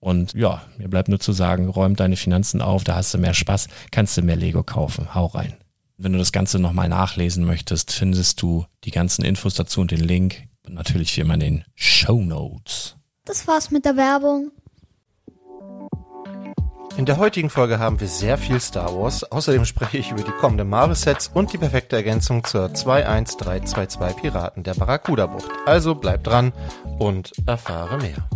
Und ja, mir bleibt nur zu sagen, räum deine Finanzen auf, da hast du mehr Spaß, kannst du mehr Lego kaufen. Hau rein. Wenn du das Ganze nochmal nachlesen möchtest, findest du die ganzen Infos dazu und den Link. Und natürlich wie immer in den Show Notes. Das war's mit der Werbung. In der heutigen Folge haben wir sehr viel Star Wars. Außerdem spreche ich über die kommenden Marvel-Sets und die perfekte Ergänzung zur 21322 Piraten der Barracuda-Bucht. Also bleib dran und erfahre mehr.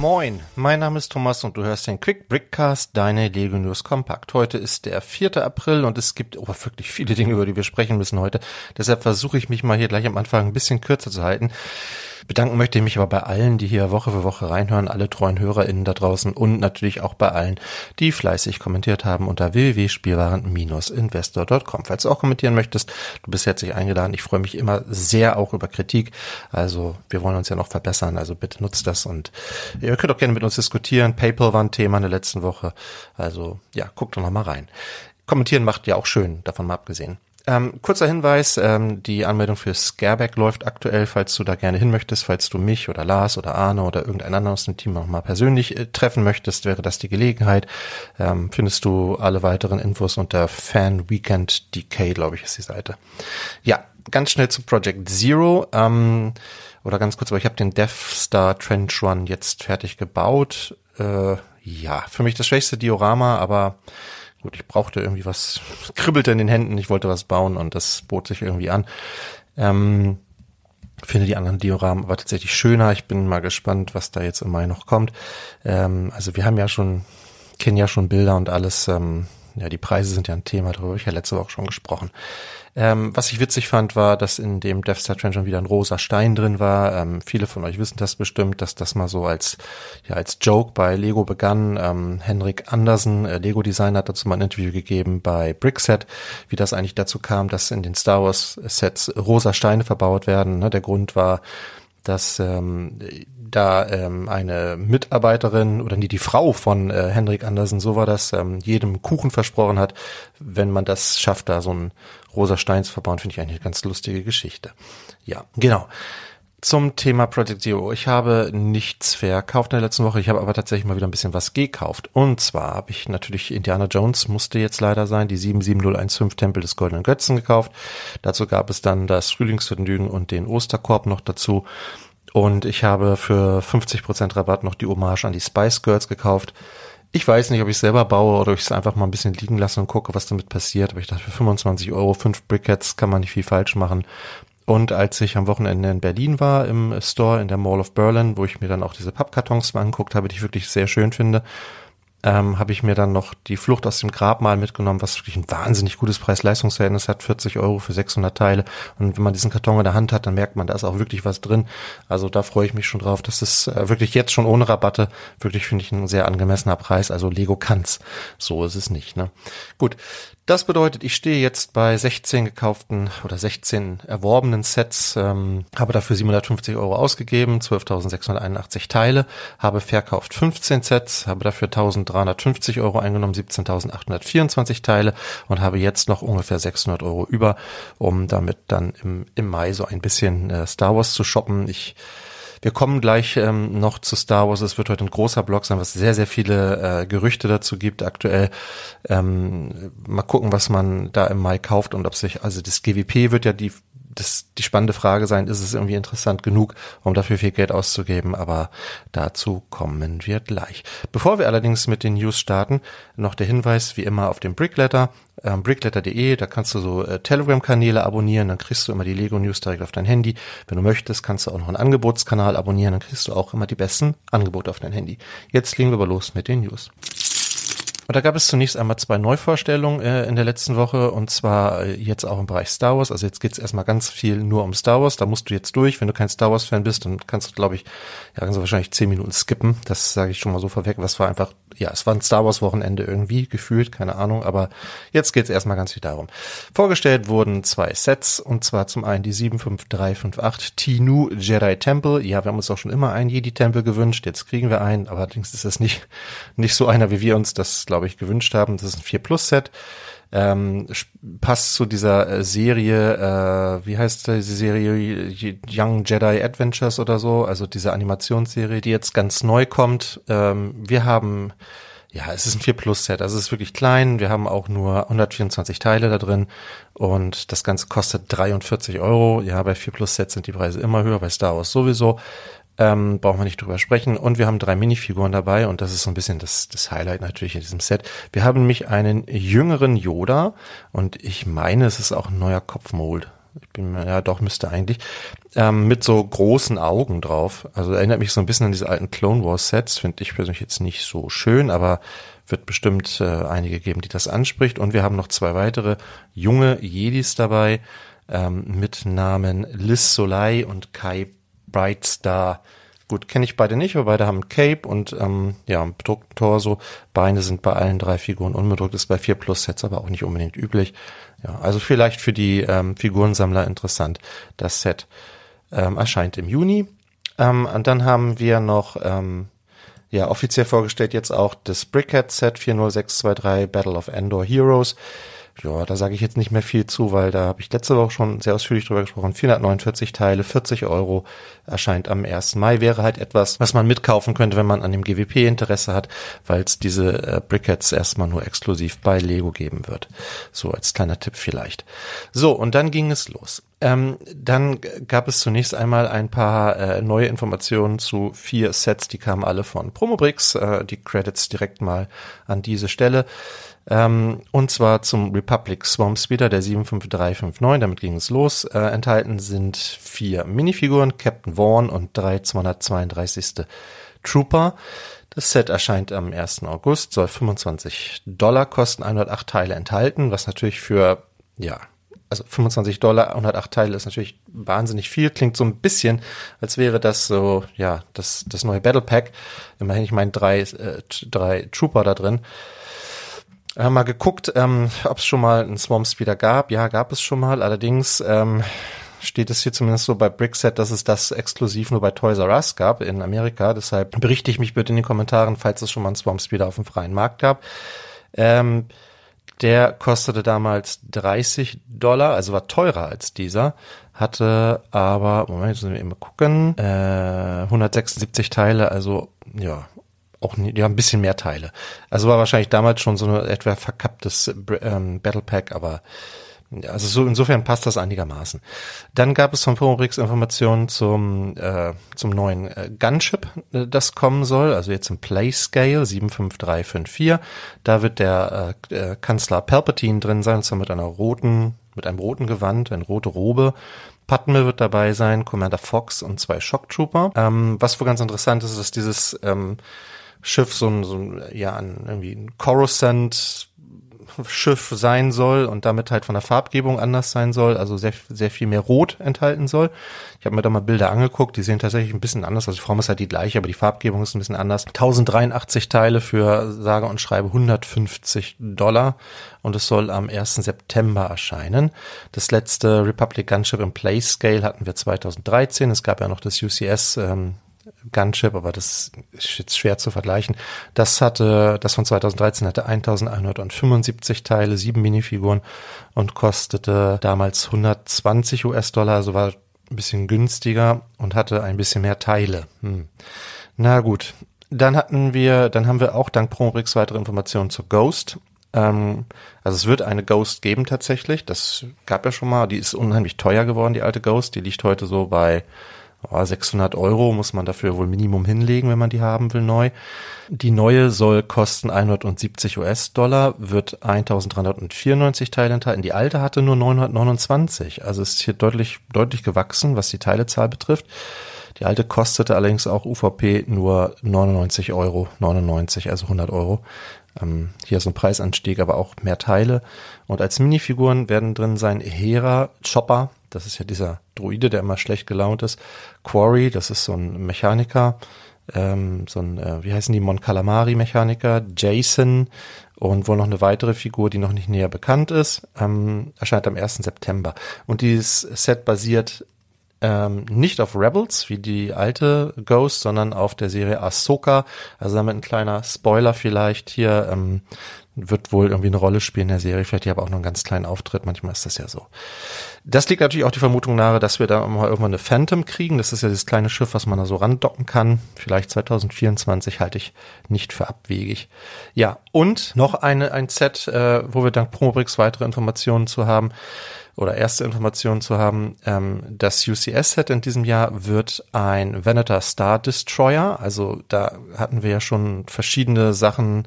Moin, mein Name ist Thomas und du hörst den Quick Brickcast, deine Lego News Kompakt. Heute ist der 4. April und es gibt oh, wirklich viele Dinge, über die wir sprechen müssen heute. Deshalb versuche ich mich mal hier gleich am Anfang ein bisschen kürzer zu halten. Bedanken möchte ich mich aber bei allen, die hier Woche für Woche reinhören, alle treuen HörerInnen da draußen und natürlich auch bei allen, die fleißig kommentiert haben unter www.spielwaren-investor.com. Falls du auch kommentieren möchtest, du bist herzlich eingeladen. Ich freue mich immer sehr auch über Kritik. Also wir wollen uns ja noch verbessern, also bitte nutzt das und ihr könnt auch gerne mit uns diskutieren. PayPal war ein Thema in der letzten Woche. Also ja, guckt doch noch mal rein. Kommentieren macht ja auch schön, davon mal abgesehen. Ähm, kurzer Hinweis, ähm, die Anmeldung für Scareback läuft aktuell, falls du da gerne hin möchtest, falls du mich oder Lars oder Arne oder irgendeinen anderen aus dem Team noch mal persönlich äh, treffen möchtest, wäre das die Gelegenheit. Ähm, findest du alle weiteren Infos unter Fan Weekend DK, glaube ich, ist die Seite. Ja, ganz schnell zu Project Zero. Ähm, oder ganz kurz, aber ich habe den Death Star Trench Run jetzt fertig gebaut. Äh, ja, für mich das schwächste Diorama, aber gut, ich brauchte irgendwie was, kribbelte in den Händen, ich wollte was bauen und das bot sich irgendwie an. Ähm, Finde die anderen Dioramen aber tatsächlich schöner. Ich bin mal gespannt, was da jetzt im Mai noch kommt. Ähm, also wir haben ja schon, kennen ja schon Bilder und alles. Ähm, ja, die Preise sind ja ein Thema, darüber habe ich ja letzte Woche schon gesprochen. Ähm, was ich witzig fand, war, dass in dem Death Star Trend schon wieder ein rosa Stein drin war. Ähm, viele von euch wissen das bestimmt, dass das mal so als, ja, als Joke bei Lego begann. Ähm, Henrik Andersen, äh, Lego-Designer, hat dazu mal ein Interview gegeben bei Brickset, wie das eigentlich dazu kam, dass in den Star Wars Sets rosa Steine verbaut werden. Ne? Der Grund war, dass ähm, da ähm, eine Mitarbeiterin oder nie die Frau von äh, Henrik Andersen, so war das, ähm, jedem Kuchen versprochen hat, wenn man das schafft, da so ein rosa Stein zu verbauen, finde ich eigentlich eine ganz lustige Geschichte. Ja, genau. Zum Thema Project Zero. Ich habe nichts verkauft in der letzten Woche. Ich habe aber tatsächlich mal wieder ein bisschen was gekauft. Und zwar habe ich natürlich Indiana Jones, musste jetzt leider sein, die 77015 Tempel des Goldenen Götzen gekauft. Dazu gab es dann das Frühlingsvergnügen und den Osterkorb noch dazu. Und ich habe für 50% Rabatt noch die Hommage an die Spice Girls gekauft. Ich weiß nicht, ob ich selber baue oder ob ich es einfach mal ein bisschen liegen lasse und gucke, was damit passiert. Aber ich dachte, für 25 Euro, fünf Brickheads kann man nicht viel falsch machen. Und als ich am Wochenende in Berlin war, im Store in der Mall of Berlin, wo ich mir dann auch diese Pappkartons mal angeguckt habe, die ich wirklich sehr schön finde, ähm, habe ich mir dann noch die Flucht aus dem Grab mal mitgenommen, was wirklich ein wahnsinnig gutes Preis-Leistungsverhältnis hat, 40 Euro für 600 Teile. Und wenn man diesen Karton in der Hand hat, dann merkt man, da ist auch wirklich was drin. Also da freue ich mich schon drauf. Das ist äh, wirklich jetzt schon ohne Rabatte, wirklich finde ich ein sehr angemessener Preis. Also Lego kann's. So ist es nicht. Ne? Gut, das bedeutet, ich stehe jetzt bei 16 gekauften oder 16 erworbenen Sets, ähm, habe dafür 750 Euro ausgegeben, 12.681 Teile, habe verkauft 15 Sets, habe dafür 1.350 Euro eingenommen, 17.824 Teile und habe jetzt noch ungefähr 600 Euro über, um damit dann im, im Mai so ein bisschen äh, Star Wars zu shoppen. Ich wir kommen gleich ähm, noch zu Star Wars. Es wird heute ein großer Blog sein, was sehr, sehr viele äh, Gerüchte dazu gibt aktuell. Ähm, mal gucken, was man da im Mai kauft und ob sich, also das GWP wird ja die das die spannende Frage sein, ist es irgendwie interessant genug, um dafür viel Geld auszugeben, aber dazu kommen wir gleich. Bevor wir allerdings mit den News starten, noch der Hinweis wie immer auf den Brickletter, ähm, brickletter.de, da kannst du so äh, Telegram-Kanäle abonnieren, dann kriegst du immer die Lego News direkt auf dein Handy. Wenn du möchtest, kannst du auch noch einen Angebotskanal abonnieren, dann kriegst du auch immer die besten Angebote auf dein Handy. Jetzt legen wir aber los mit den News. Und da gab es zunächst einmal zwei Neuvorstellungen äh, in der letzten Woche und zwar äh, jetzt auch im Bereich Star Wars. Also jetzt geht's erstmal ganz viel nur um Star Wars. Da musst du jetzt durch. Wenn du kein Star Wars-Fan bist, dann kannst du, glaube ich, ja, kannst du wahrscheinlich zehn Minuten skippen. Das sage ich schon mal so vorweg. Was war einfach, ja, es war ein Star Wars-Wochenende irgendwie gefühlt, keine Ahnung. Aber jetzt geht's erstmal ganz viel darum. Vorgestellt wurden zwei Sets und zwar zum einen die 75358 Tinu Jedi Temple. Ja, wir haben uns auch schon immer einen Jedi-Tempel gewünscht. Jetzt kriegen wir einen, aber allerdings ist es nicht, nicht so einer, wie wir uns das, glaube glaube ich, gewünscht haben. Das ist ein 4 Plus Set. Ähm, passt zu dieser äh, Serie, äh, wie heißt diese Serie Young Jedi Adventures oder so, also diese Animationsserie, die jetzt ganz neu kommt. Ähm, wir haben, ja, es ist ein 4 Plus Set, also es ist wirklich klein. Wir haben auch nur 124 Teile da drin und das Ganze kostet 43 Euro. Ja, bei 4 Plus Sets sind die Preise immer höher, bei Star Wars sowieso. Ähm, brauchen wir nicht drüber sprechen. Und wir haben drei Minifiguren dabei und das ist so ein bisschen das, das Highlight natürlich in diesem Set. Wir haben nämlich einen jüngeren Yoda und ich meine, es ist auch ein neuer Kopfmold. Ich bin ja doch müsste eigentlich ähm, mit so großen Augen drauf. Also erinnert mich so ein bisschen an diese alten Clone Wars Sets. Finde ich persönlich jetzt nicht so schön, aber wird bestimmt äh, einige geben, die das anspricht. Und wir haben noch zwei weitere junge Jedis dabei ähm, mit Namen Liz Soleil und Kai Bright Star. Gut, kenne ich beide nicht, aber beide haben Cape und ähm, ja, bedruckten Torso. Beine sind bei allen drei Figuren unbedruckt, ist bei 4 Plus Sets aber auch nicht unbedingt üblich. Ja, also vielleicht für die ähm, Figurensammler interessant. Das Set ähm, erscheint im Juni. Ähm, und dann haben wir noch ähm, ja offiziell vorgestellt jetzt auch das Brickhead Set 40623 Battle of Endor Heroes. Ja, da sage ich jetzt nicht mehr viel zu, weil da habe ich letzte Woche schon sehr ausführlich drüber gesprochen. 449 Teile, 40 Euro, erscheint am 1. Mai. Wäre halt etwas, was man mitkaufen könnte, wenn man an dem GWP Interesse hat, weil es diese äh, Brickheads erstmal nur exklusiv bei Lego geben wird. So als kleiner Tipp vielleicht. So, und dann ging es los. Ähm, dann gab es zunächst einmal ein paar äh, neue Informationen zu vier Sets, die kamen alle von Promobrix. Äh, die Credits direkt mal an diese Stelle. Ähm, und zwar zum Republic Swamp Speeder, der 75359, damit ging es los. Äh, enthalten sind vier Minifiguren, Captain Vaughn und drei 232. Trooper. Das Set erscheint am 1. August, soll 25 Dollar kosten, 108 Teile enthalten, was natürlich für, ja, also 25 Dollar, 108 Teile ist natürlich wahnsinnig viel. Klingt so ein bisschen, als wäre das so, ja, das, das neue Battle Pack. Immerhin, ich meine, drei, äh, drei Trooper da drin. Wir haben mal geguckt, ähm, ob es schon mal einen Swamp Speeder gab. Ja, gab es schon mal. Allerdings ähm, steht es hier zumindest so bei Brickset, dass es das exklusiv nur bei Toys R Us gab in Amerika. Deshalb berichte ich mich bitte in den Kommentaren, falls es schon mal einen Swamp Speeder auf dem freien Markt gab. Ähm, der kostete damals 30 Dollar, also war teurer als dieser, hatte aber, Moment, müssen wir eben gucken, äh, 176 Teile, also ja, auch ja, ein bisschen mehr Teile. Also war wahrscheinlich damals schon so ein etwa verkapptes ähm, Battle Pack, aber also so insofern passt das einigermaßen. Dann gab es von Promobrix Informationen zum äh, zum neuen äh, Gunship, äh, das kommen soll, also jetzt im Playscale 75354. Da wird der äh, äh, Kanzler Palpatine drin sein, und zwar mit einer roten mit einem roten Gewand, eine rote Robe. Padme wird dabei sein, Commander Fox und zwei Shock Trooper. Ähm, was wohl ganz interessant ist, ist, dass dieses ähm, Schiff so ein, so ein ja, ein, irgendwie ein Coruscant Schiff sein soll und damit halt von der Farbgebung anders sein soll, also sehr, sehr viel mehr Rot enthalten soll. Ich habe mir da mal Bilder angeguckt, die sehen tatsächlich ein bisschen anders aus. Die Form ist halt die gleiche, aber die Farbgebung ist ein bisschen anders. 1083 Teile für sage und schreibe 150 Dollar und es soll am 1. September erscheinen. Das letzte Republic Gunship im Play Scale hatten wir 2013. Es gab ja noch das UCS ähm, Gunship, aber das ist jetzt schwer zu vergleichen. Das hatte, das von 2013 hatte 1175 Teile, sieben Minifiguren und kostete damals 120 US-Dollar, also war ein bisschen günstiger und hatte ein bisschen mehr Teile. Hm. Na gut. Dann hatten wir, dann haben wir auch dank Promobrix weitere Informationen zu Ghost. Ähm, also es wird eine Ghost geben tatsächlich. Das gab ja schon mal. Die ist unheimlich teuer geworden, die alte Ghost. Die liegt heute so bei 600 Euro muss man dafür wohl Minimum hinlegen, wenn man die haben will, neu. Die neue soll kosten 170 US-Dollar, wird 1394 Teile enthalten. Die alte hatte nur 929, also ist hier deutlich, deutlich gewachsen, was die Teilezahl betrifft. Die alte kostete allerdings auch UVP nur 99 Euro, 99, also 100 Euro. Ähm, hier ist ein Preisanstieg, aber auch mehr Teile. Und als Minifiguren werden drin sein Hera, Chopper, das ist ja dieser Druide, der immer schlecht gelaunt ist. Quarry, das ist so ein Mechaniker, ähm, so ein, äh, wie heißen die, Mon Calamari Mechaniker, Jason und wohl noch eine weitere Figur, die noch nicht näher bekannt ist, ähm, erscheint am 1. September. Und dieses Set basiert ähm, nicht auf Rebels, wie die alte Ghost, sondern auf der Serie Ahsoka. Also damit ein kleiner Spoiler vielleicht hier. Ähm, wird wohl irgendwie eine Rolle spielen in der Serie, vielleicht hier aber auch noch einen ganz kleinen Auftritt, manchmal ist das ja so. Das liegt natürlich auch die Vermutung nahe, dass wir da mal irgendwann eine Phantom kriegen, das ist ja dieses kleine Schiff, was man da so randocken kann, vielleicht 2024 halte ich nicht für abwegig. Ja, und noch eine, ein Set, äh, wo wir dank Promobrix weitere Informationen zu haben, oder erste Informationen zu haben, ähm, das UCS-Set in diesem Jahr wird ein Venator Star Destroyer. Also da hatten wir ja schon verschiedene Sachen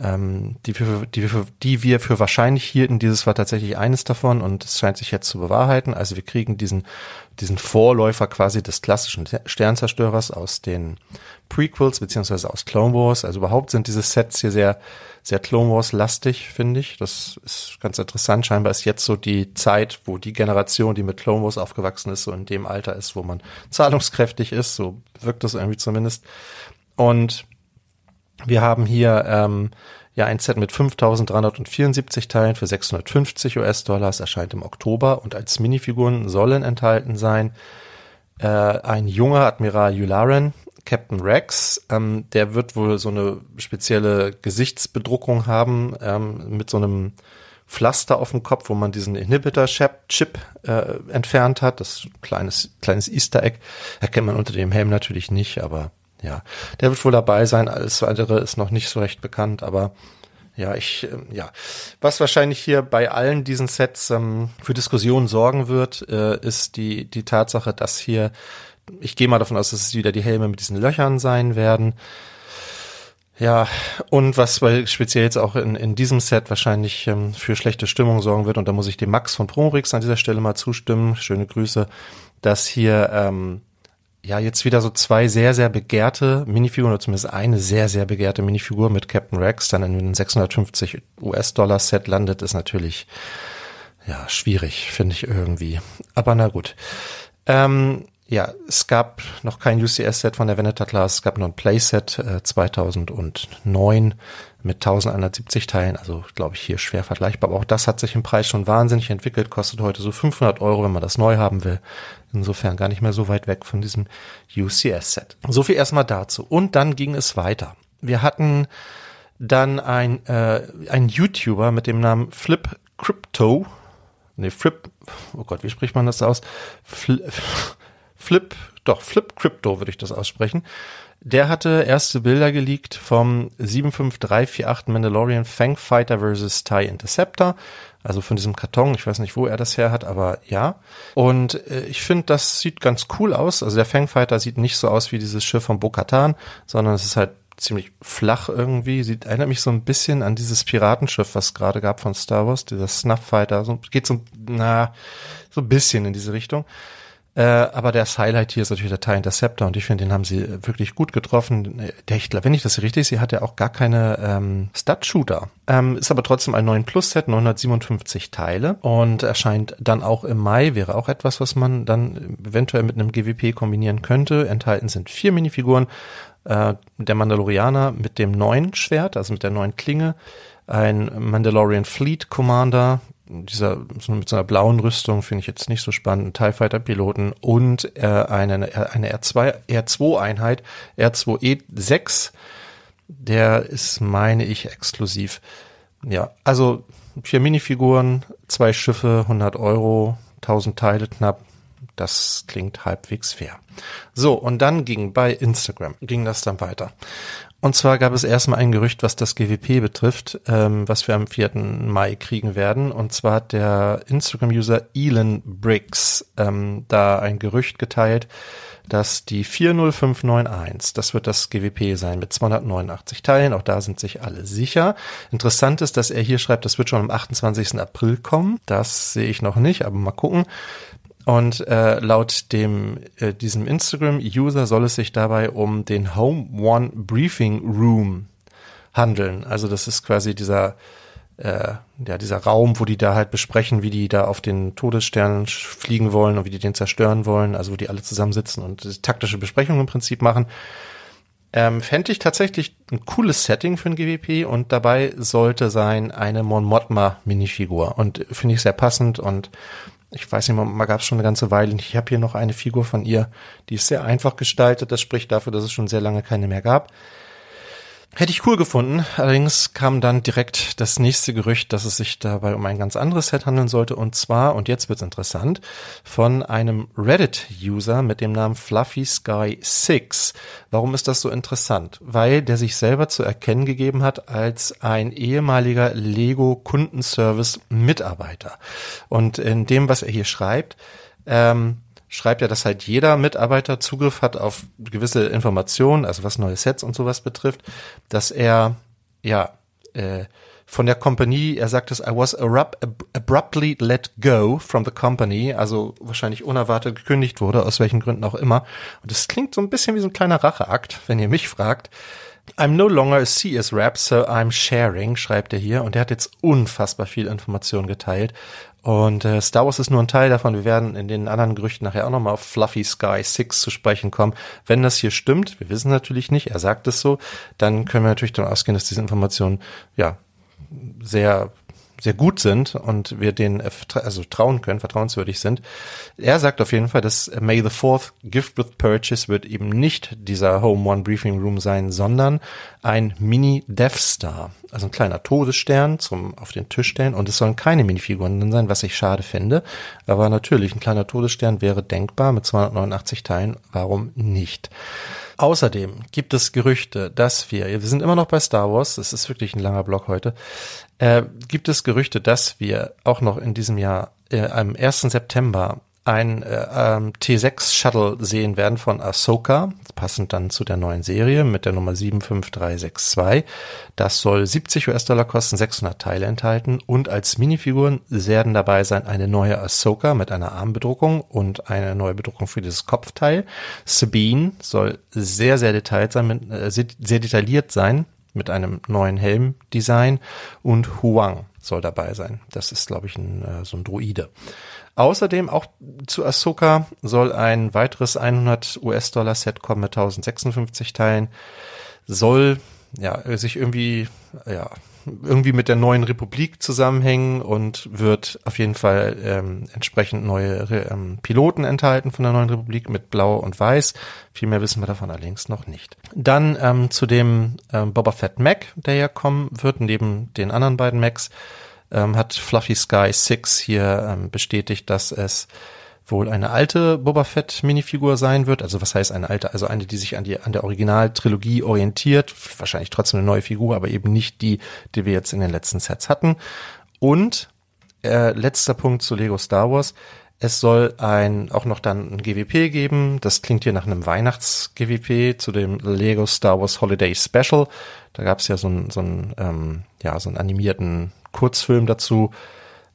ähm, die, wir, die, wir, die wir für wahrscheinlich hielten. Dieses war tatsächlich eines davon und es scheint sich jetzt zu bewahrheiten. Also wir kriegen diesen, diesen Vorläufer quasi des klassischen Sternzerstörers aus den Prequels beziehungsweise aus Clone Wars. Also überhaupt sind diese Sets hier sehr, sehr Clone Wars lastig, finde ich. Das ist ganz interessant. Scheinbar ist jetzt so die Zeit, wo die Generation, die mit Clone Wars aufgewachsen ist, so in dem Alter ist, wo man zahlungskräftig ist. So wirkt das irgendwie zumindest. Und wir haben hier ähm, ja ein Set mit 5.374 Teilen für 650 US-Dollar. Es erscheint im Oktober und als Minifiguren sollen enthalten sein äh, ein junger Admiral Yularen, Captain Rex. Ähm, der wird wohl so eine spezielle Gesichtsbedruckung haben ähm, mit so einem Pflaster auf dem Kopf, wo man diesen Inhibitor-Chip äh, entfernt hat. Das kleines, kleines Easter Egg. Erkennt man unter dem Helm natürlich nicht, aber ja, der wird wohl dabei sein. Alles weitere ist noch nicht so recht bekannt, aber Ja, ich, äh, ja. Was wahrscheinlich hier bei allen diesen Sets ähm, für Diskussionen sorgen wird, äh, ist die, die Tatsache, dass hier, ich gehe mal davon aus, dass es wieder die Helme mit diesen Löchern sein werden. Ja, und was weil speziell jetzt auch in, in diesem Set wahrscheinlich ähm, für schlechte Stimmung sorgen wird, und da muss ich dem Max von Promorix an dieser Stelle mal zustimmen, schöne Grüße, dass hier ähm, ja jetzt wieder so zwei sehr, sehr begehrte Minifiguren, oder zumindest eine sehr, sehr begehrte Minifigur mit Captain Rex dann in einem 650 US-Dollar Set landet, ist natürlich ja schwierig, finde ich irgendwie. Aber na gut. Ähm, ja, es gab noch kein UCS-Set von der Veneter Class, es gab nur ein Playset äh, 2009 mit 1170 Teilen, also glaube ich hier schwer vergleichbar, aber auch das hat sich im Preis schon wahnsinnig entwickelt, kostet heute so 500 Euro, wenn man das neu haben will. Insofern gar nicht mehr so weit weg von diesem UCS-Set. So viel erstmal dazu. Und dann ging es weiter. Wir hatten dann ein, äh, ein YouTuber mit dem Namen Flip Crypto, nee, Flip, oh Gott, wie spricht man das aus? Flip, Flip, doch, Flip Crypto würde ich das aussprechen. Der hatte erste Bilder geleakt vom 75348 Mandalorian Fangfighter vs. TIE Interceptor. Also von diesem Karton. Ich weiß nicht, wo er das her hat, aber ja. Und äh, ich finde, das sieht ganz cool aus. Also der Fangfighter sieht nicht so aus wie dieses Schiff von Bo-Katan, sondern es ist halt ziemlich flach irgendwie. Sieht, erinnert mich so ein bisschen an dieses Piratenschiff, was gerade gab von Star Wars, dieser Snuff-Fighter. So, geht so, na, so ein bisschen in diese Richtung. Äh, aber das Highlight hier ist natürlich der TIE Interceptor und ich finde, den haben sie wirklich gut getroffen. Der, ich wenn ich das richtig sehe, hat er auch gar keine ähm, Stud-Shooter. Ähm, ist aber trotzdem ein 9 Plus Set, 957 Teile und erscheint dann auch im Mai, wäre auch etwas, was man dann eventuell mit einem GWP kombinieren könnte. Enthalten sind vier Minifiguren, äh, der Mandalorianer mit dem neuen Schwert, also mit der neuen Klinge, ein Mandalorian Fleet Commander, dieser mit so einer blauen Rüstung finde ich jetzt nicht so spannend, TIE Fighter Piloten und äh, eine, eine R2, R2 Einheit, R2E6, der ist, meine ich, exklusiv. Ja, also vier Minifiguren, zwei Schiffe, 100 Euro, 1000 Teile knapp, das klingt halbwegs fair. So, und dann ging bei Instagram, ging das dann weiter. Und zwar gab es erstmal ein Gerücht, was das GWP betrifft, ähm, was wir am 4. Mai kriegen werden. Und zwar hat der Instagram-User Elon Briggs ähm, da ein Gerücht geteilt, dass die 40591, das wird das GWP sein mit 289 Teilen, auch da sind sich alle sicher. Interessant ist, dass er hier schreibt, das wird schon am 28. April kommen. Das sehe ich noch nicht, aber mal gucken. Und äh, laut dem äh, diesem Instagram-User soll es sich dabei um den Home One Briefing Room handeln. Also das ist quasi dieser äh, ja dieser Raum, wo die da halt besprechen, wie die da auf den Todesstern fliegen wollen und wie die den zerstören wollen. Also wo die alle zusammensitzen und taktische Besprechungen im Prinzip machen. Ähm, Fände ich tatsächlich ein cooles Setting für ein GWP und dabei sollte sein eine Mon Mothma Minifigur und finde ich sehr passend und ich weiß nicht, mal gab es schon eine ganze Weile. Ich habe hier noch eine Figur von ihr, die ist sehr einfach gestaltet. Das spricht dafür, dass es schon sehr lange keine mehr gab. Hätte ich cool gefunden. Allerdings kam dann direkt das nächste Gerücht, dass es sich dabei um ein ganz anderes Set handeln sollte. Und zwar, und jetzt wird's interessant, von einem Reddit-User mit dem Namen Fluffy Sky 6. Warum ist das so interessant? Weil der sich selber zu erkennen gegeben hat als ein ehemaliger Lego Kundenservice Mitarbeiter. Und in dem, was er hier schreibt, ähm, schreibt ja, dass halt jeder Mitarbeiter Zugriff hat auf gewisse Informationen, also was neue Sets und sowas betrifft, dass er ja äh, von der Company, er sagt es, I was abruptly let go from the company, also wahrscheinlich unerwartet gekündigt wurde, aus welchen Gründen auch immer. Und das klingt so ein bisschen wie so ein kleiner Racheakt, wenn ihr mich fragt. I'm no longer a CS Rap, so I'm sharing, schreibt er hier. Und er hat jetzt unfassbar viel Information geteilt. Und äh, Star Wars ist nur ein Teil davon. Wir werden in den anderen Gerüchten nachher auch nochmal auf Fluffy Sky 6 zu sprechen kommen. Wenn das hier stimmt, wir wissen natürlich nicht, er sagt es so, dann können wir natürlich davon ausgehen, dass diese Informationen ja sehr sehr gut sind und wir denen also trauen können, vertrauenswürdig sind. Er sagt auf jeden Fall, dass May the Fourth Gift with Purchase wird eben nicht dieser Home One Briefing Room sein, sondern ein Mini Death Star. also ein kleiner Todesstern zum auf den Tisch stellen und es sollen keine Minifiguren sein, was ich schade finde. Aber natürlich, ein kleiner Todesstern wäre denkbar mit 289 Teilen. Warum nicht? Außerdem gibt es Gerüchte, dass wir, wir sind immer noch bei Star Wars, das ist wirklich ein langer Block heute, äh, gibt es Gerüchte, dass wir auch noch in diesem Jahr äh, am 1. September ein äh, ähm, T6 Shuttle sehen werden von Ahsoka, passend dann zu der neuen Serie mit der Nummer 75362. Das soll 70 US-Dollar kosten, 600 Teile enthalten und als Minifiguren werden dabei sein eine neue Ahsoka mit einer Armbedruckung und eine neue Bedruckung für dieses Kopfteil. Sabine soll sehr, sehr detailliert sein, mit, äh, sehr detailliert sein mit einem neuen Helmdesign und Huang soll dabei sein. Das ist, glaube ich, ein, äh, so ein Droide. Außerdem auch zu Ahsoka soll ein weiteres 100 US-Dollar Set kommen mit 1056 Teilen. Soll ja sich irgendwie ja irgendwie mit der neuen Republik zusammenhängen und wird auf jeden Fall ähm, entsprechend neue ähm, Piloten enthalten von der neuen Republik mit Blau und Weiß. Viel mehr wissen wir davon allerdings noch nicht. Dann ähm, zu dem ähm, Boba Fett Mac, der ja kommen wird, neben den anderen beiden Macs ähm, hat Fluffy Sky 6 hier ähm, bestätigt, dass es wohl eine alte Boba Fett Minifigur sein wird. Also was heißt eine alte? Also eine, die sich an die an der Originaltrilogie orientiert. Wahrscheinlich trotzdem eine neue Figur, aber eben nicht die, die wir jetzt in den letzten Sets hatten. Und äh, letzter Punkt zu Lego Star Wars. Es soll ein auch noch dann ein GWP geben. Das klingt hier nach einem Weihnachts-GWP zu dem Lego Star Wars Holiday Special. Da gab es ja so ein, so ein ähm, ja so einen animierten Kurzfilm dazu.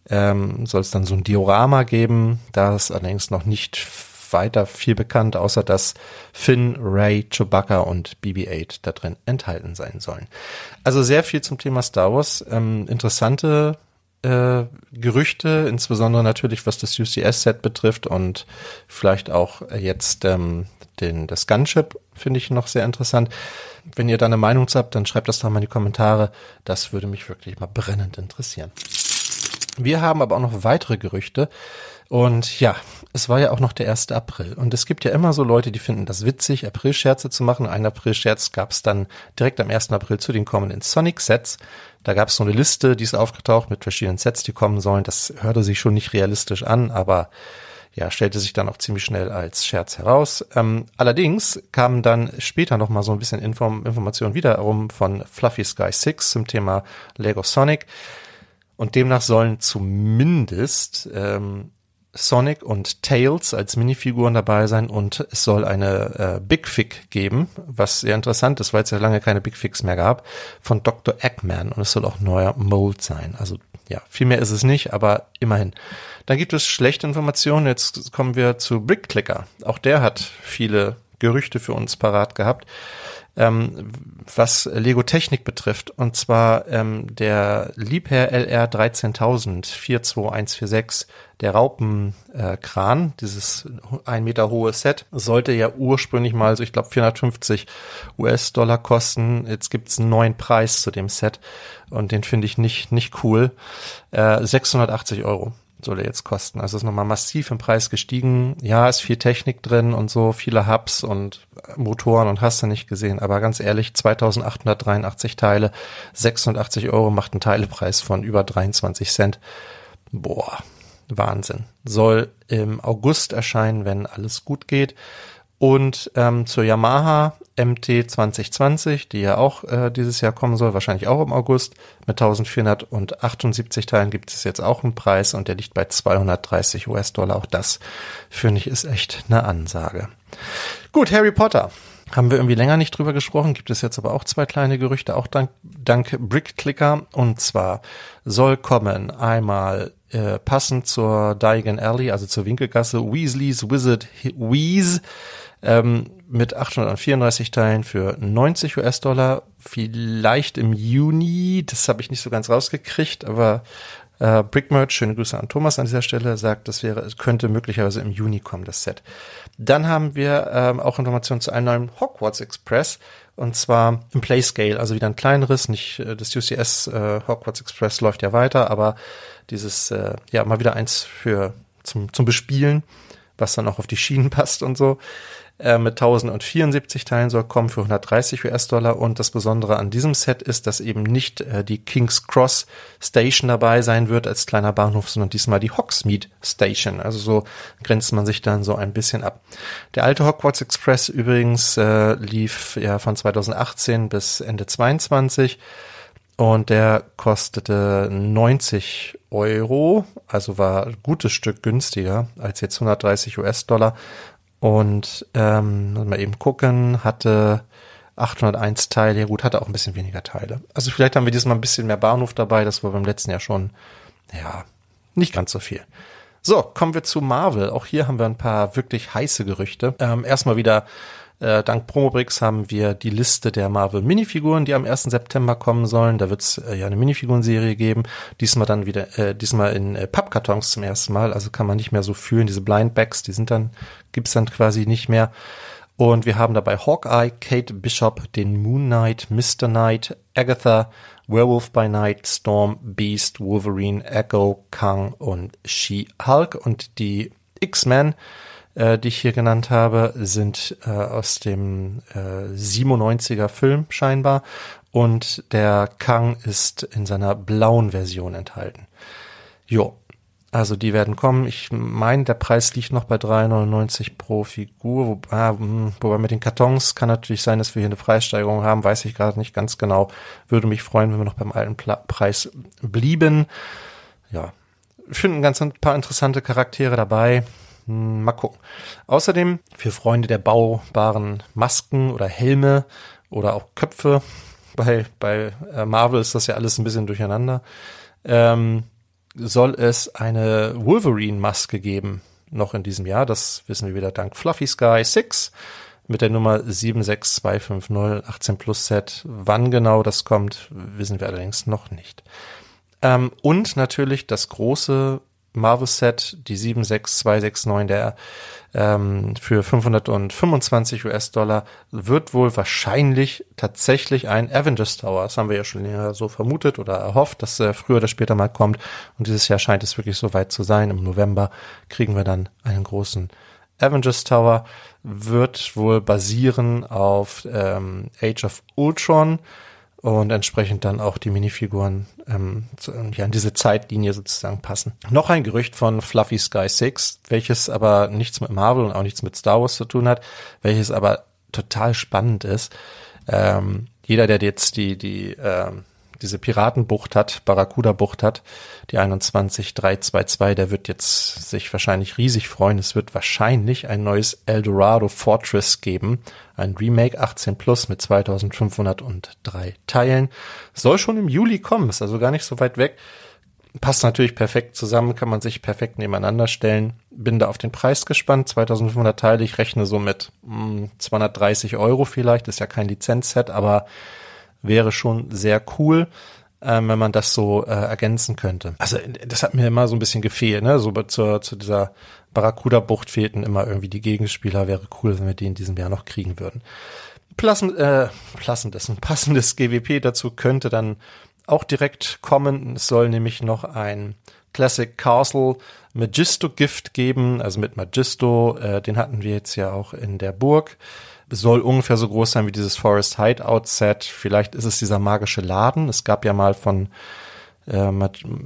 Ähm, soll es dann so ein Diorama geben. Da ist allerdings noch nicht weiter viel bekannt, außer dass Finn, Ray, Chewbacca und BB-8 da drin enthalten sein sollen. Also sehr viel zum Thema Star Wars. Ähm, interessante äh, Gerüchte, insbesondere natürlich was das UCS-Set betrifft und vielleicht auch jetzt ähm, den, das Gunship finde ich noch sehr interessant. Wenn ihr da eine Meinung habt, dann schreibt das doch mal in die Kommentare. Das würde mich wirklich mal brennend interessieren. Wir haben aber auch noch weitere Gerüchte. Und ja, es war ja auch noch der 1. April. Und es gibt ja immer so Leute, die finden das witzig, April-Scherze zu machen. Ein April-Scherz gab es dann direkt am 1. April zu den kommenden Sonic-Sets. Da gab es so eine Liste, die ist aufgetaucht mit verschiedenen Sets, die kommen sollen. Das hörte sich schon nicht realistisch an, aber ja, stellte sich dann auch ziemlich schnell als Scherz heraus. Ähm, allerdings kamen dann später noch mal so ein bisschen Inform Informationen wiederum von Fluffy Sky 6 zum Thema Lego Sonic. Und demnach sollen zumindest ähm, Sonic und Tails als Minifiguren dabei sein und es soll eine äh, Big Fig geben, was sehr interessant ist, weil es ja lange keine Big Figs mehr gab, von Dr. Eggman und es soll auch neuer Mold sein. Also ja, viel mehr ist es nicht, aber immerhin. Dann gibt es schlechte Informationen. Jetzt kommen wir zu Brickclicker. Auch der hat viele Gerüchte für uns parat gehabt ähm, was Lego Technik betrifft. Und zwar ähm, der Liebherr LR 13000 42146, der Raupenkran, äh, dieses ein Meter hohe Set, sollte ja ursprünglich mal so, ich glaube, 450 US-Dollar kosten. Jetzt gibt's einen neuen Preis zu dem Set und den finde ich nicht, nicht cool. Äh, 680 Euro soll er jetzt kosten. Also ist nochmal massiv im Preis gestiegen. Ja, ist viel Technik drin und so, viele Hubs und Motoren und hast du nicht gesehen. Aber ganz ehrlich, 2883 Teile, 86 Euro macht ein Teilepreis von über 23 Cent. Boah, Wahnsinn. Soll im August erscheinen, wenn alles gut geht. Und ähm, zur Yamaha MT 2020, die ja auch äh, dieses Jahr kommen soll, wahrscheinlich auch im August, mit 1478 Teilen gibt es jetzt auch einen Preis und der liegt bei 230 US-Dollar. Auch das, finde ich, ist echt eine Ansage. Gut, Harry Potter. Haben wir irgendwie länger nicht drüber gesprochen, gibt es jetzt aber auch zwei kleine Gerüchte, auch dank, dank Brickclicker. Und zwar soll kommen einmal äh, passend zur Diagon Alley, also zur Winkelgasse, Weasleys Wizard Wease ähm, mit 834 Teilen für 90 US-Dollar. Vielleicht im Juni, das habe ich nicht so ganz rausgekriegt, aber äh, Brickmerch, schöne Grüße an Thomas an dieser Stelle, sagt, das wäre, es könnte möglicherweise im Juni kommen, das Set. Dann haben wir ähm, auch Informationen zu einem neuen Hogwarts Express und zwar im Playscale, also wieder ein kleineres, nicht äh, das UCS äh, Hogwarts Express läuft ja weiter, aber dieses äh, ja mal wieder eins für zum zum Bespielen was dann auch auf die Schienen passt und so. Äh, mit 1074 Teilen soll kommen für 130 US-Dollar. Und das Besondere an diesem Set ist, dass eben nicht äh, die King's Cross Station dabei sein wird als kleiner Bahnhof, sondern diesmal die Hogsmeade Station. Also so grenzt man sich dann so ein bisschen ab. Der alte Hogwarts Express übrigens äh, lief ja von 2018 bis Ende 22 und der kostete 90 Euro, also war ein gutes Stück günstiger als jetzt 130 US-Dollar und ähm, mal eben gucken, hatte 801 Teile. Gut, hatte auch ein bisschen weniger Teile. Also vielleicht haben wir diesmal ein bisschen mehr Bahnhof dabei. Das war beim letzten Jahr schon, ja, nicht ganz so viel. So, kommen wir zu Marvel. Auch hier haben wir ein paar wirklich heiße Gerüchte. Ähm, erstmal wieder äh, dank Promobrix haben wir die Liste der Marvel Minifiguren, die am 1. September kommen sollen. Da wird es äh, ja eine Minifigurenserie geben. Diesmal dann wieder, äh, diesmal in äh, Pappkartons zum ersten Mal. Also kann man nicht mehr so fühlen. Diese Blindbacks, die sind dann, gibt's dann quasi nicht mehr. Und wir haben dabei Hawkeye, Kate Bishop, den Moon Knight, Mr. Knight, Agatha, Werewolf by Night, Storm, Beast, Wolverine, Echo, Kang und She-Hulk und die X-Men äh, die ich hier genannt habe, sind äh, aus dem äh, 97er Film scheinbar und der Kang ist in seiner blauen Version enthalten. Jo, also die werden kommen. Ich meine, der Preis liegt noch bei 3,99 pro Figur. Wo, ah, hm, wobei mit den Kartons kann natürlich sein, dass wir hier eine Preissteigerung haben. Weiß ich gerade nicht ganz genau. Würde mich freuen, wenn wir noch beim alten Pla Preis blieben. Ja, ich finde ganz ein paar interessante Charaktere dabei. Hm, mal gucken. Außerdem für Freunde der baubaren Masken oder Helme oder auch Köpfe. Bei, bei äh, Marvel ist das ja alles ein bisschen durcheinander. Ähm, soll es eine Wolverine-Maske geben, noch in diesem Jahr. Das wissen wir wieder dank Fluffy Sky 6 mit der Nummer 76250 18 Plus Set. Wann genau das kommt, wissen wir allerdings noch nicht. Ähm, und natürlich das große Marvel Set, die 76269, der ähm, für 525 US-Dollar wird wohl wahrscheinlich tatsächlich ein Avengers Tower. Das haben wir ja schon länger so vermutet oder erhofft, dass er früher oder später mal kommt. Und dieses Jahr scheint es wirklich so weit zu sein. Im November kriegen wir dann einen großen Avengers Tower. Wird wohl basieren auf ähm, Age of Ultron und entsprechend dann auch die Minifiguren ähm, zu, ja, in diese Zeitlinie sozusagen passen. Noch ein Gerücht von Fluffy Sky 6, welches aber nichts mit Marvel und auch nichts mit Star Wars zu tun hat, welches aber total spannend ist. Ähm, jeder, der jetzt die, die ähm, diese Piratenbucht hat, Barracuda-Bucht hat, die 21322, der wird jetzt sich wahrscheinlich riesig freuen. Es wird wahrscheinlich ein neues Eldorado Fortress geben. Ein Remake 18 Plus mit 2503 Teilen. Soll schon im Juli kommen, ist also gar nicht so weit weg. Passt natürlich perfekt zusammen, kann man sich perfekt nebeneinander stellen. Bin da auf den Preis gespannt. 2500 Teile, ich rechne so mit mh, hm, 230 Euro vielleicht. Ist ja kein Lizenzset, aber wäre schon sehr cool, ähm, wenn man das so äh, ergänzen könnte. Also das hat mir immer so ein bisschen gefehlt, ne? So zur, zu dieser Barracuda-Bucht fehlten immer irgendwie die Gegenspieler. Wäre cool, wenn wir die in diesem Jahr noch kriegen würden. Plassen, äh, passendes, ein passendes GWP dazu könnte dann auch direkt kommen. Es soll nämlich noch ein Classic Castle Magisto Gift geben, also mit Magisto, äh, den hatten wir jetzt ja auch in der Burg soll ungefähr so groß sein wie dieses Forest Hideout Set. Vielleicht ist es dieser magische Laden. Es gab ja mal von äh,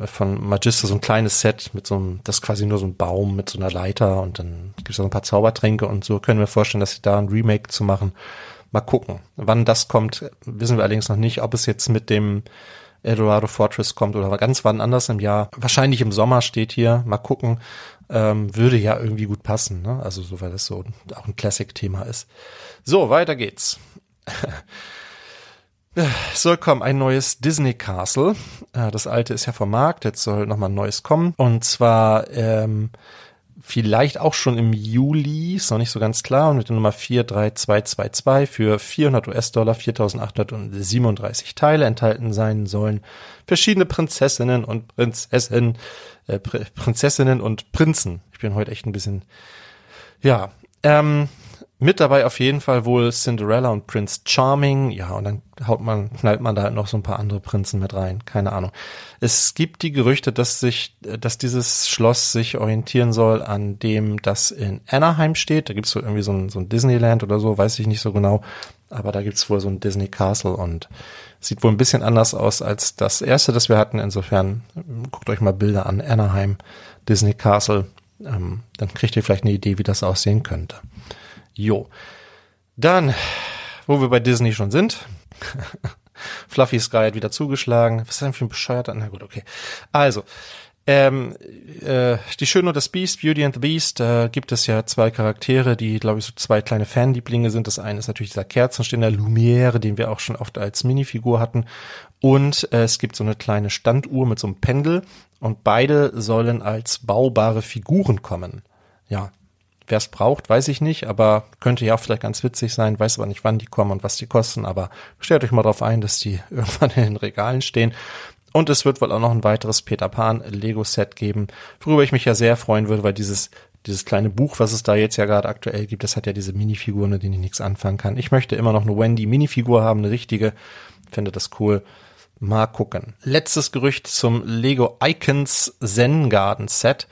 von Magister so ein kleines Set mit so einem, das ist quasi nur so ein Baum mit so einer Leiter und dann gibt es auch ein paar Zaubertränke und so können wir vorstellen, dass sie da ein Remake zu machen. Mal gucken. Wann das kommt, wissen wir allerdings noch nicht, ob es jetzt mit dem Eldorado Fortress kommt oder ganz wann anders im Jahr. Wahrscheinlich im Sommer steht hier. Mal gucken. Ähm, würde ja irgendwie gut passen, ne? Also so, weil das so auch ein Classic-Thema ist. So, weiter geht's. soll kommen ein neues Disney Castle. Äh, das alte ist ja vom Markt, jetzt soll nochmal ein neues kommen. Und zwar ähm, vielleicht auch schon im Juli, ist noch nicht so ganz klar, und mit der Nummer 43222 für 400 US-Dollar, 4837 Teile enthalten sein sollen. Verschiedene Prinzessinnen und Prinzessinnen, äh, Prinzessinnen und Prinzen. Ich bin heute echt ein bisschen, ja, ähm, mit dabei auf jeden Fall wohl Cinderella und Prince Charming. Ja, und dann haut man, knallt man da halt noch so ein paar andere Prinzen mit rein. Keine Ahnung. Es gibt die Gerüchte, dass sich, dass dieses Schloss sich orientieren soll an dem, das in Anaheim steht. Da gibt's so irgendwie so ein, so ein Disneyland oder so, weiß ich nicht so genau. Aber da gibt's wohl so ein Disney Castle und sieht wohl ein bisschen anders aus als das erste, das wir hatten. Insofern guckt euch mal Bilder an. Anaheim, Disney Castle. Ähm, dann kriegt ihr vielleicht eine Idee, wie das aussehen könnte. Jo. Dann, wo wir bei Disney schon sind. Fluffy Sky hat wieder zugeschlagen. Was ist denn für ein bescheuerter? Na gut, okay. Also, ähm, äh, die Schöne und das Beast, Beauty and the Beast, äh, gibt es ja zwei Charaktere, die, glaube ich, so zwei kleine Fanlieblinge sind. Das eine ist natürlich dieser Kerzenständer Lumiere, den wir auch schon oft als Minifigur hatten. Und äh, es gibt so eine kleine Standuhr mit so einem Pendel. Und beide sollen als baubare Figuren kommen. Ja, Wer es braucht, weiß ich nicht, aber könnte ja auch vielleicht ganz witzig sein, weiß aber nicht, wann die kommen und was die kosten, aber stellt euch mal darauf ein, dass die irgendwann in den Regalen stehen. Und es wird wohl auch noch ein weiteres Peter Pan Lego Set geben, worüber ich mich ja sehr freuen würde, weil dieses dieses kleine Buch, was es da jetzt ja gerade aktuell gibt, das hat ja diese Minifiguren, mit denen ich nichts anfangen kann. Ich möchte immer noch eine Wendy Minifigur haben, eine richtige. Finde das cool. Mal gucken. Letztes Gerücht zum Lego Icons Zen Garden Set.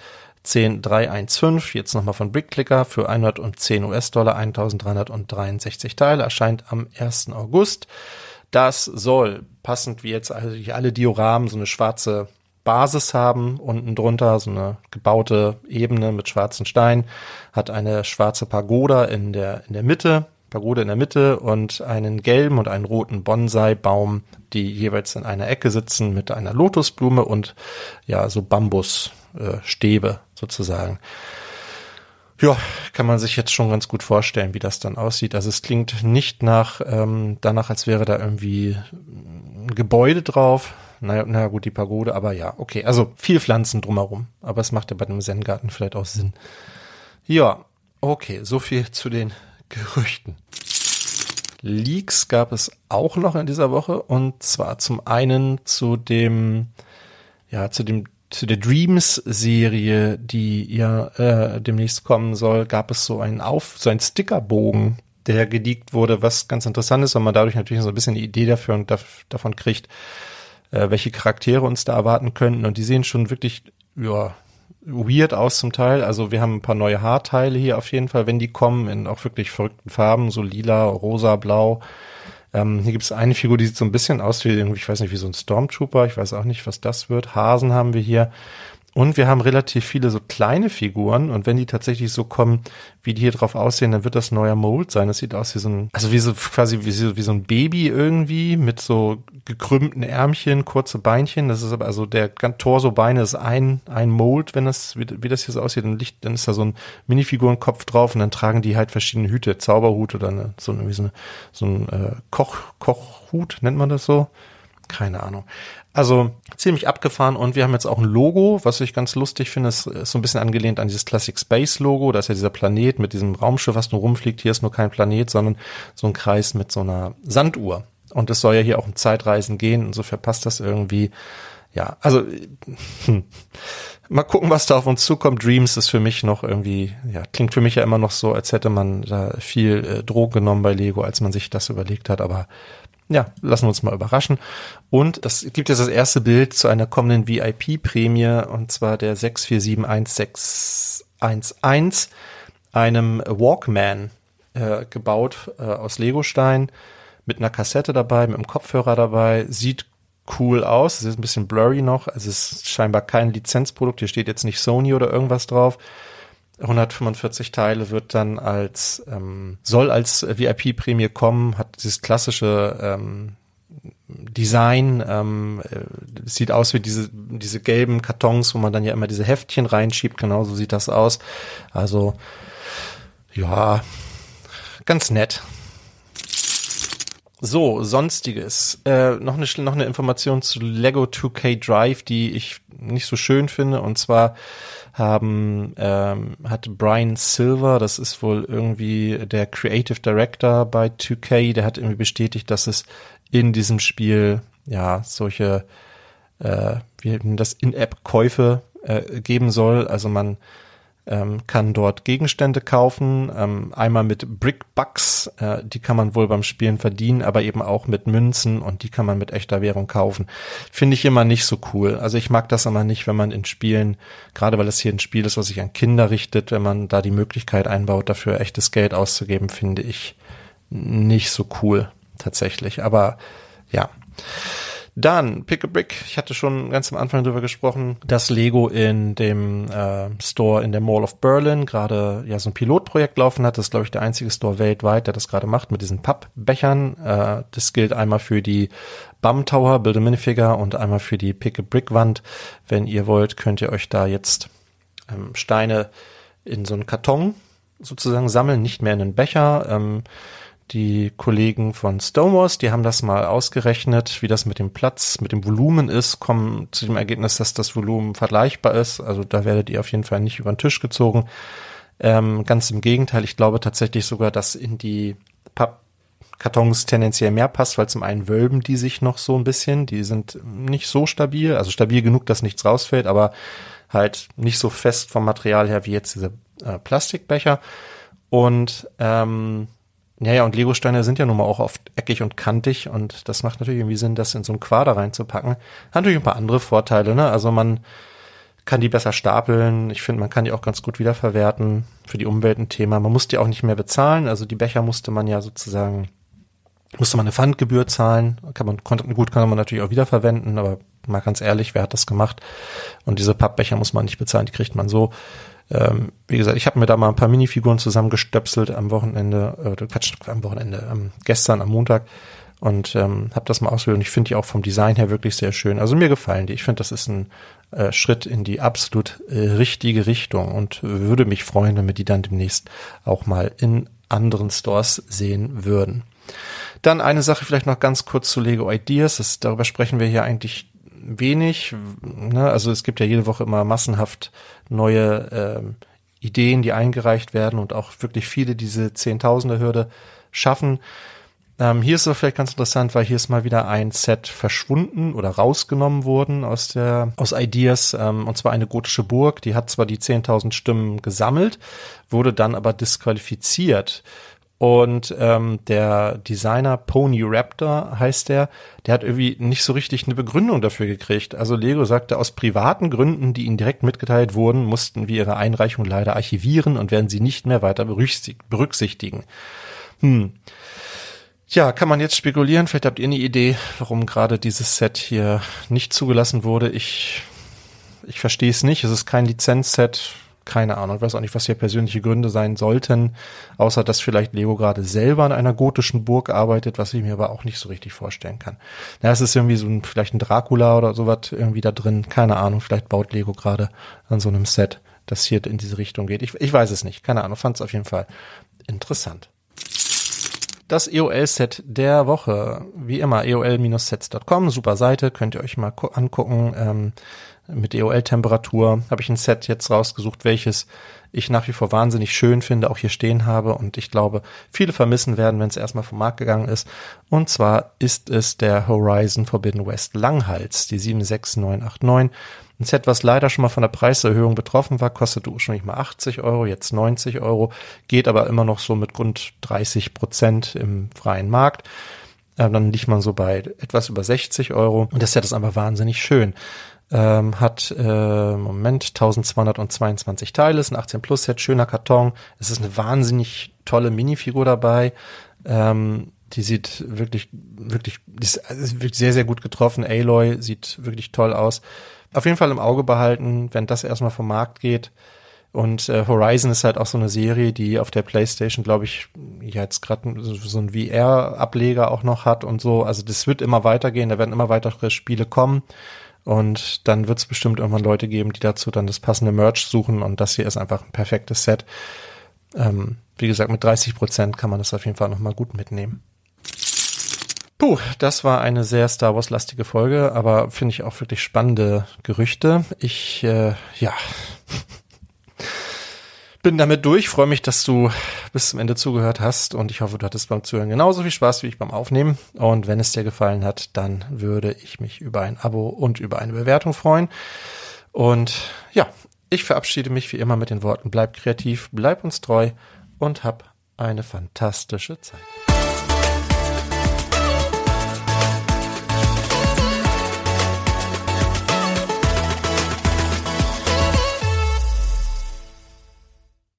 10315, jetzt nochmal von BrickClicker für 110 US-Dollar, 1363 Teile, erscheint am 1. August. Das soll, passend wie jetzt also alle Dioramen, so eine schwarze Basis haben, unten drunter so eine gebaute Ebene mit schwarzen Steinen, hat eine schwarze Pagoda in der, in der Mitte, Pagode in der Mitte und einen gelben und einen roten Bonsai-Baum, die jeweils in einer Ecke sitzen mit einer Lotusblume und ja, so Bambusstäbe sozusagen. Ja, kann man sich jetzt schon ganz gut vorstellen, wie das dann aussieht. Also es klingt nicht nach ähm, danach, als wäre da irgendwie ein Gebäude drauf. Naja, na gut, die Pagode, aber ja, okay. Also viel Pflanzen drumherum. Aber es macht ja bei dem Zen-Garten vielleicht auch Sinn. Ja, okay, so viel zu den Gerüchten. Leaks gab es auch noch in dieser Woche und zwar zum einen zu dem, ja, zu dem zu der Dreams-Serie, die ja äh, demnächst kommen soll, gab es so einen Auf, so einen Stickerbogen, der geleakt wurde, was ganz interessant ist, weil man dadurch natürlich so ein bisschen eine Idee dafür und da, davon kriegt, äh, welche Charaktere uns da erwarten könnten. Und die sehen schon wirklich, ja, weird aus zum Teil. Also wir haben ein paar neue Haarteile hier auf jeden Fall, wenn die kommen, in auch wirklich verrückten Farben, so lila, rosa, blau. Ähm, hier gibt es eine Figur, die sieht so ein bisschen aus wie ich weiß nicht, wie so ein Stormtrooper. Ich weiß auch nicht, was das wird. Hasen haben wir hier. Und wir haben relativ viele so kleine Figuren und wenn die tatsächlich so kommen, wie die hier drauf aussehen, dann wird das neuer Mold sein. Das sieht aus wie so ein, also wie so quasi wie so, wie so ein Baby irgendwie mit so gekrümmten Ärmchen, kurze Beinchen. Das ist aber also der Torso-Beine ist ein, ein Mold, wenn das, wie, wie das hier so aussieht, dann, liegt, dann ist da so ein Minifigurenkopf drauf und dann tragen die halt verschiedene Hüte, Zauberhut oder eine, so, irgendwie so, eine, so ein äh, Koch, Kochhut, nennt man das so? Keine Ahnung. Also ziemlich abgefahren und wir haben jetzt auch ein Logo, was ich ganz lustig finde, ist, ist so ein bisschen angelehnt an dieses Classic Space Logo. Da ist ja dieser Planet mit diesem Raumschiff, was nur rumfliegt. Hier ist nur kein Planet, sondern so ein Kreis mit so einer Sanduhr. Und es soll ja hier auch um Zeitreisen gehen. Insofern passt das irgendwie. Ja, also hm. mal gucken, was da auf uns zukommt. Dreams ist für mich noch irgendwie, ja, klingt für mich ja immer noch so, als hätte man da viel äh, Drogen genommen bei Lego, als man sich das überlegt hat. Aber ja, lassen wir uns mal überraschen. Und das gibt jetzt das erste Bild zu einer kommenden VIP-Prämie und zwar der 647111, einem Walkman äh, gebaut äh, aus Legostein mit einer Kassette dabei, mit einem Kopfhörer dabei, sieht cool aus. Es ist ein bisschen blurry noch. Es ist scheinbar kein Lizenzprodukt. Hier steht jetzt nicht Sony oder irgendwas drauf. 145 Teile wird dann als ähm, soll als VIP-Prämie kommen, hat dieses klassische ähm, Design, ähm, äh, sieht aus wie diese diese gelben Kartons, wo man dann ja immer diese Heftchen reinschiebt. Genauso sieht das aus. Also ja, ganz nett. So, sonstiges. Äh, noch, eine, noch eine Information zu Lego 2K Drive, die ich nicht so schön finde. Und zwar haben ähm, hat Brian Silver, das ist wohl irgendwie der Creative Director bei 2K, der hat irgendwie bestätigt, dass es in diesem Spiel ja solche äh, wie das In-App-Käufe äh, geben soll. Also man ähm, kann dort Gegenstände kaufen. Ähm, einmal mit Brickbucks, äh, die kann man wohl beim Spielen verdienen, aber eben auch mit Münzen und die kann man mit echter Währung kaufen. Finde ich immer nicht so cool. Also ich mag das immer nicht, wenn man in Spielen, gerade weil es hier ein Spiel ist, was sich an Kinder richtet, wenn man da die Möglichkeit einbaut, dafür echtes Geld auszugeben, finde ich nicht so cool tatsächlich. Aber ja. Dann Pick a Brick. Ich hatte schon ganz am Anfang drüber gesprochen, dass Lego in dem äh, Store in der Mall of Berlin gerade ja so ein Pilotprojekt laufen hat. Das ist glaube ich der einzige Store weltweit, der das gerade macht mit diesen Pappbechern. Äh, das gilt einmal für die Bum Tower, Build a Minifigure und einmal für die Pick a Brick Wand. Wenn ihr wollt, könnt ihr euch da jetzt ähm, Steine in so einen Karton sozusagen sammeln, nicht mehr in einen Becher. Ähm, die Kollegen von Stonewalls, die haben das mal ausgerechnet, wie das mit dem Platz, mit dem Volumen ist, kommen zu dem Ergebnis, dass das Volumen vergleichbar ist. Also da werdet ihr auf jeden Fall nicht über den Tisch gezogen. Ähm, ganz im Gegenteil, ich glaube tatsächlich sogar, dass in die Pappkartons tendenziell mehr passt, weil zum einen wölben die sich noch so ein bisschen. Die sind nicht so stabil, also stabil genug, dass nichts rausfällt, aber halt nicht so fest vom Material her wie jetzt diese äh, Plastikbecher. Und ähm, ja, ja, und Legosteine sind ja nun mal auch oft eckig und kantig und das macht natürlich irgendwie Sinn, das in so einen Quader reinzupacken. Hat natürlich ein paar andere Vorteile, ne? Also man kann die besser stapeln. Ich finde, man kann die auch ganz gut wiederverwerten. Für die Umwelt ein Thema. Man muss die auch nicht mehr bezahlen. Also die Becher musste man ja sozusagen, musste man eine Pfandgebühr zahlen. Kann man, konnte, gut kann man natürlich auch wiederverwenden, aber mal ganz ehrlich, wer hat das gemacht? Und diese Pappbecher muss man nicht bezahlen, die kriegt man so. Ähm, wie gesagt, ich habe mir da mal ein paar Minifiguren zusammengestöpselt am Wochenende, äh, Quatsch, am Wochenende, ähm, gestern am Montag und ähm, habe das mal ausprobiert und ich finde die auch vom Design her wirklich sehr schön. Also mir gefallen die. Ich finde, das ist ein äh, Schritt in die absolut äh, richtige Richtung und würde mich freuen, wenn wir die dann demnächst auch mal in anderen Stores sehen würden. Dann eine Sache vielleicht noch ganz kurz zu Lego Ideas. Das, darüber sprechen wir hier eigentlich wenig. Ne? Also es gibt ja jede Woche immer massenhaft neue ähm, Ideen, die eingereicht werden und auch wirklich viele diese Zehntausender-Hürde schaffen. Ähm, hier ist es vielleicht ganz interessant, weil hier ist mal wieder ein Set verschwunden oder rausgenommen worden aus der aus Ideas ähm, und zwar eine gotische Burg. Die hat zwar die 10.000 Stimmen gesammelt, wurde dann aber disqualifiziert und ähm, der Designer Pony Raptor heißt der, der hat irgendwie nicht so richtig eine Begründung dafür gekriegt. Also Lego sagte, aus privaten Gründen, die ihnen direkt mitgeteilt wurden, mussten wir ihre Einreichung leider archivieren und werden sie nicht mehr weiter berücksichtigen. Hm. Ja, kann man jetzt spekulieren. Vielleicht habt ihr eine Idee, warum gerade dieses Set hier nicht zugelassen wurde. Ich, ich verstehe es nicht. Es ist kein Lizenzset keine Ahnung, ich weiß auch nicht, was hier persönliche Gründe sein sollten, außer dass vielleicht Lego gerade selber an einer gotischen Burg arbeitet, was ich mir aber auch nicht so richtig vorstellen kann. Na, es ist irgendwie so ein, vielleicht ein Dracula oder sowas irgendwie da drin, keine Ahnung, vielleicht baut Lego gerade an so einem Set, das hier in diese Richtung geht. Ich, ich weiß es nicht, keine Ahnung, fand es auf jeden Fall interessant. Das EOL-Set der Woche, wie immer, eol-sets.com, super Seite, könnt ihr euch mal angucken. Ähm, mit EOL-Temperatur habe ich ein Set jetzt rausgesucht, welches ich nach wie vor wahnsinnig schön finde, auch hier stehen habe und ich glaube, viele vermissen werden, wenn es erstmal vom Markt gegangen ist. Und zwar ist es der Horizon Forbidden West Langhals, die 76989. Ein Set, was leider schon mal von der Preiserhöhung betroffen war, kostete ursprünglich mal 80 Euro, jetzt 90 Euro, geht aber immer noch so mit rund 30 Prozent im freien Markt. Äh, dann liegt man so bei etwas über 60 Euro und das Set ist einfach wahnsinnig schön ähm, hat äh, Moment 1222 Teile, ist ein 18 Plus Set, schöner Karton. Es ist eine wahnsinnig tolle Minifigur dabei. Ähm, die sieht wirklich, wirklich, ist, ist wirklich sehr, sehr gut getroffen. Aloy sieht wirklich toll aus. Auf jeden Fall im Auge behalten, wenn das erstmal vom Markt geht. Und äh, Horizon ist halt auch so eine Serie, die auf der PlayStation, glaube ich, jetzt gerade so ein VR-Ableger auch noch hat und so. Also das wird immer weitergehen, da werden immer weitere Spiele kommen. Und dann wird es bestimmt irgendwann Leute geben, die dazu dann das passende Merch suchen. Und das hier ist einfach ein perfektes Set. Ähm, wie gesagt, mit 30 Prozent kann man das auf jeden Fall nochmal gut mitnehmen. Puh, das war eine sehr Star Wars-lastige Folge, aber finde ich auch wirklich spannende Gerüchte. Ich, äh, ja, bin damit durch. Freue mich, dass du bis zum Ende zugehört hast und ich hoffe, du hattest beim Zuhören genauso viel Spaß wie ich beim Aufnehmen. Und wenn es dir gefallen hat, dann würde ich mich über ein Abo und über eine Bewertung freuen. Und ja, Ich verabschiede mich wie immer mit den Worten bleib kreativ, bleib uns treu und hab eine fantastische Zeit.